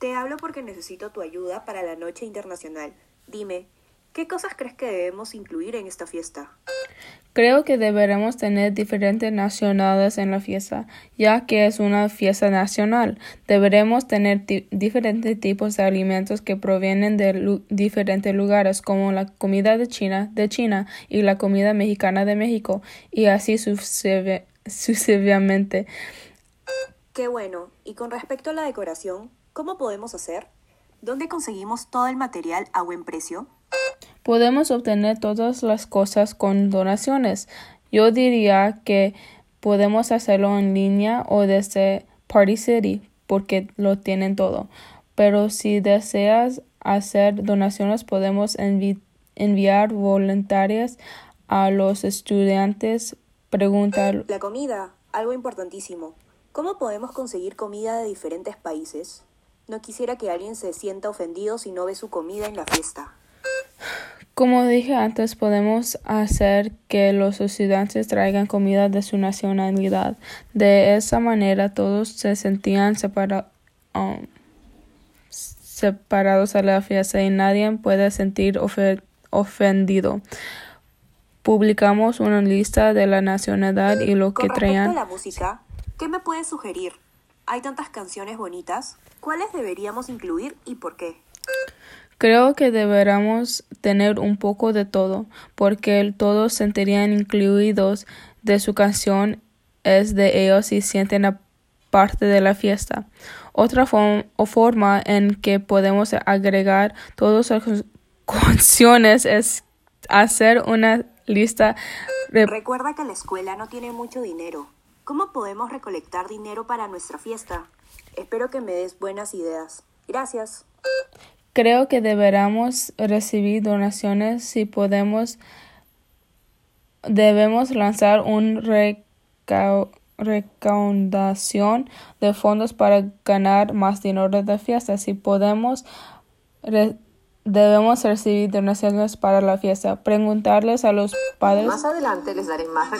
Te hablo porque necesito tu ayuda para la Noche Internacional. Dime, ¿qué cosas crees que debemos incluir en esta fiesta? Creo que deberemos tener diferentes nacionalidades en la fiesta, ya que es una fiesta nacional. Deberemos tener diferentes tipos de alimentos que provienen de diferentes lugares, como la comida de China de China y la comida mexicana de México, y así sucesivamente. Qué bueno. Y con respecto a la decoración, ¿cómo podemos hacer? ¿Dónde conseguimos todo el material a buen precio? Podemos obtener todas las cosas con donaciones. Yo diría que podemos hacerlo en línea o desde Party City porque lo tienen todo. Pero si deseas hacer donaciones, podemos enviar voluntarias a los estudiantes. Preguntar. La comida, algo importantísimo. ¿Cómo podemos conseguir comida de diferentes países? No quisiera que alguien se sienta ofendido si no ve su comida en la fiesta. Como dije antes, podemos hacer que los estudiantes traigan comida de su nacionalidad. De esa manera todos se sentían um, separados a la fiesta y nadie puede sentir ofendido. Publicamos una lista de la nacionalidad y lo que traían. la música, ¿qué me puedes sugerir? Hay tantas canciones bonitas. ¿Cuáles deberíamos incluir y por qué? Creo que deberíamos tener un poco de todo, porque todos sentirían incluidos de su canción es de ellos y sienten parte de la fiesta. Otra forma en que podemos agregar todas las canciones es hacer una lista. Recuerda que la escuela no tiene mucho dinero. ¿Cómo podemos recolectar dinero para nuestra fiesta? Espero que me des buenas ideas. Gracias. Creo que deberíamos recibir donaciones si podemos. Debemos lanzar una recaudación de fondos para ganar más dinero de fiesta. Si podemos, debemos recibir donaciones para la fiesta. Preguntarles a los padres. Más adelante les daré más